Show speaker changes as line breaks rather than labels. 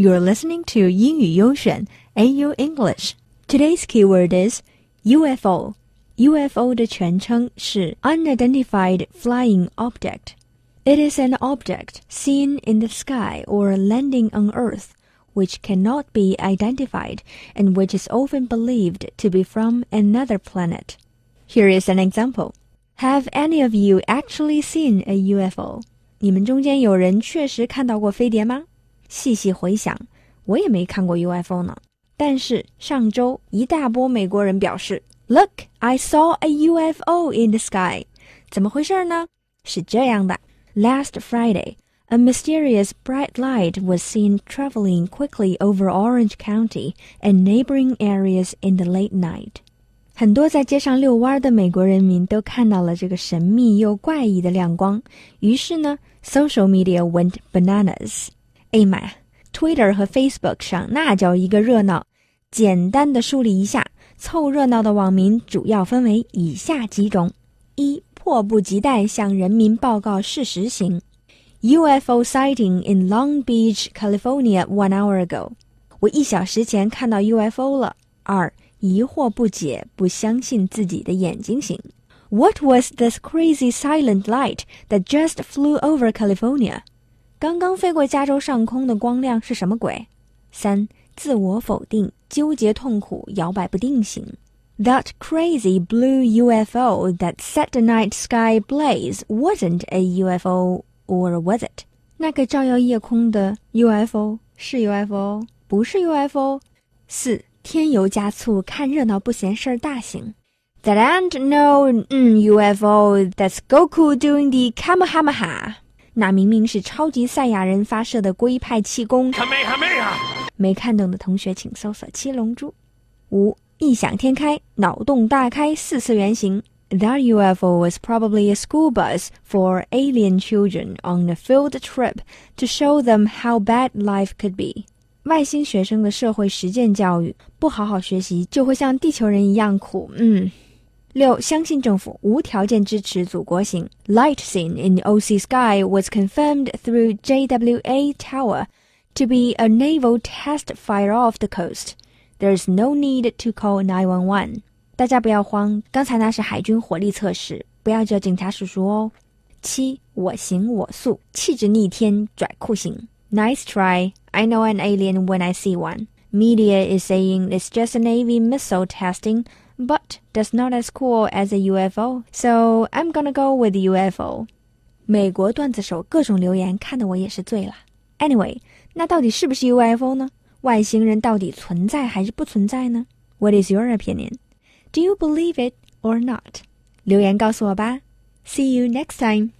You're listening to 英语优选 AU English. Today's keyword is UFO. UFO 的全称是 Unidentified Flying Object. It is an object seen in the sky or landing on Earth which cannot be identified and which is often believed to be from another planet. Here is an example. Have any of you actually seen a UFO? 你们中间有人确实看到过飞碟吗？ 细细回想，我也没看过 UFO 呢。但是上周一大波美国人表示，Look, I saw a UFO in the sky。怎么回事呢？是这样的，Last Friday。A mysterious bright light was seen traveling quickly over Orange County and neighboring areas in the late night. 很多在街上遛弯的美国人民都看到了这个神秘又怪异的亮光，于是呢，social media went bananas。 哎呀妈呀，Twitter 和 Facebook 上那叫一个热闹。简单的梳理一下，凑热闹的网民主要分为以下几种：一、迫不及待向人民报告事实型。UFO sighting in Long Beach, California one hour ago。我一小时前看到 UFO 了。二，疑惑不解，不相信自己的眼睛型。What was this crazy silent light that just flew over California？刚刚飞过加州上空的光亮是什么鬼？三，自我否定，纠结痛苦，摇摆不定型。That crazy blue UFO that set the night sky blaze wasn't a UFO or was it？那个照耀夜空的 UFO 是 UFO，不是 UFO。四添油加醋，看热闹不嫌事儿大型。That ain't no UFO. That's Goku doing the Kamehameha. 那明明是超级赛亚人发射的龟派气功。没看懂的同学请搜索《七龙珠》。五异想天开，脑洞大开，四次元型。That UFO was probably a school bus for alien children on a field trip to show them how bad life could be. 外星学生的社会实践教育，不好好学习就会像地球人一样苦。嗯。六，相信政府，无条件支持祖国型。Light seen in OC sky was confirmed through JWA Tower to be a naval test fire off the coast. There is no need to call 911. 大家不要慌，刚才那是海军火力测试，不要叫警察叔叔哦。七，我行我素，气质逆天，拽酷型。Nice try. I know an alien when I see one. Media is saying it's just a Navy missile testing, but that's not as cool as a UFO. So I'm gonna go with UFO. 美国段子手各种留言，看得我也是醉了。Anyway，那到底是不是 UFO 呢？外星人到底存在还是不存在呢？What is your opinion? Do you believe it or not? 留言告诉我吧。See you next time.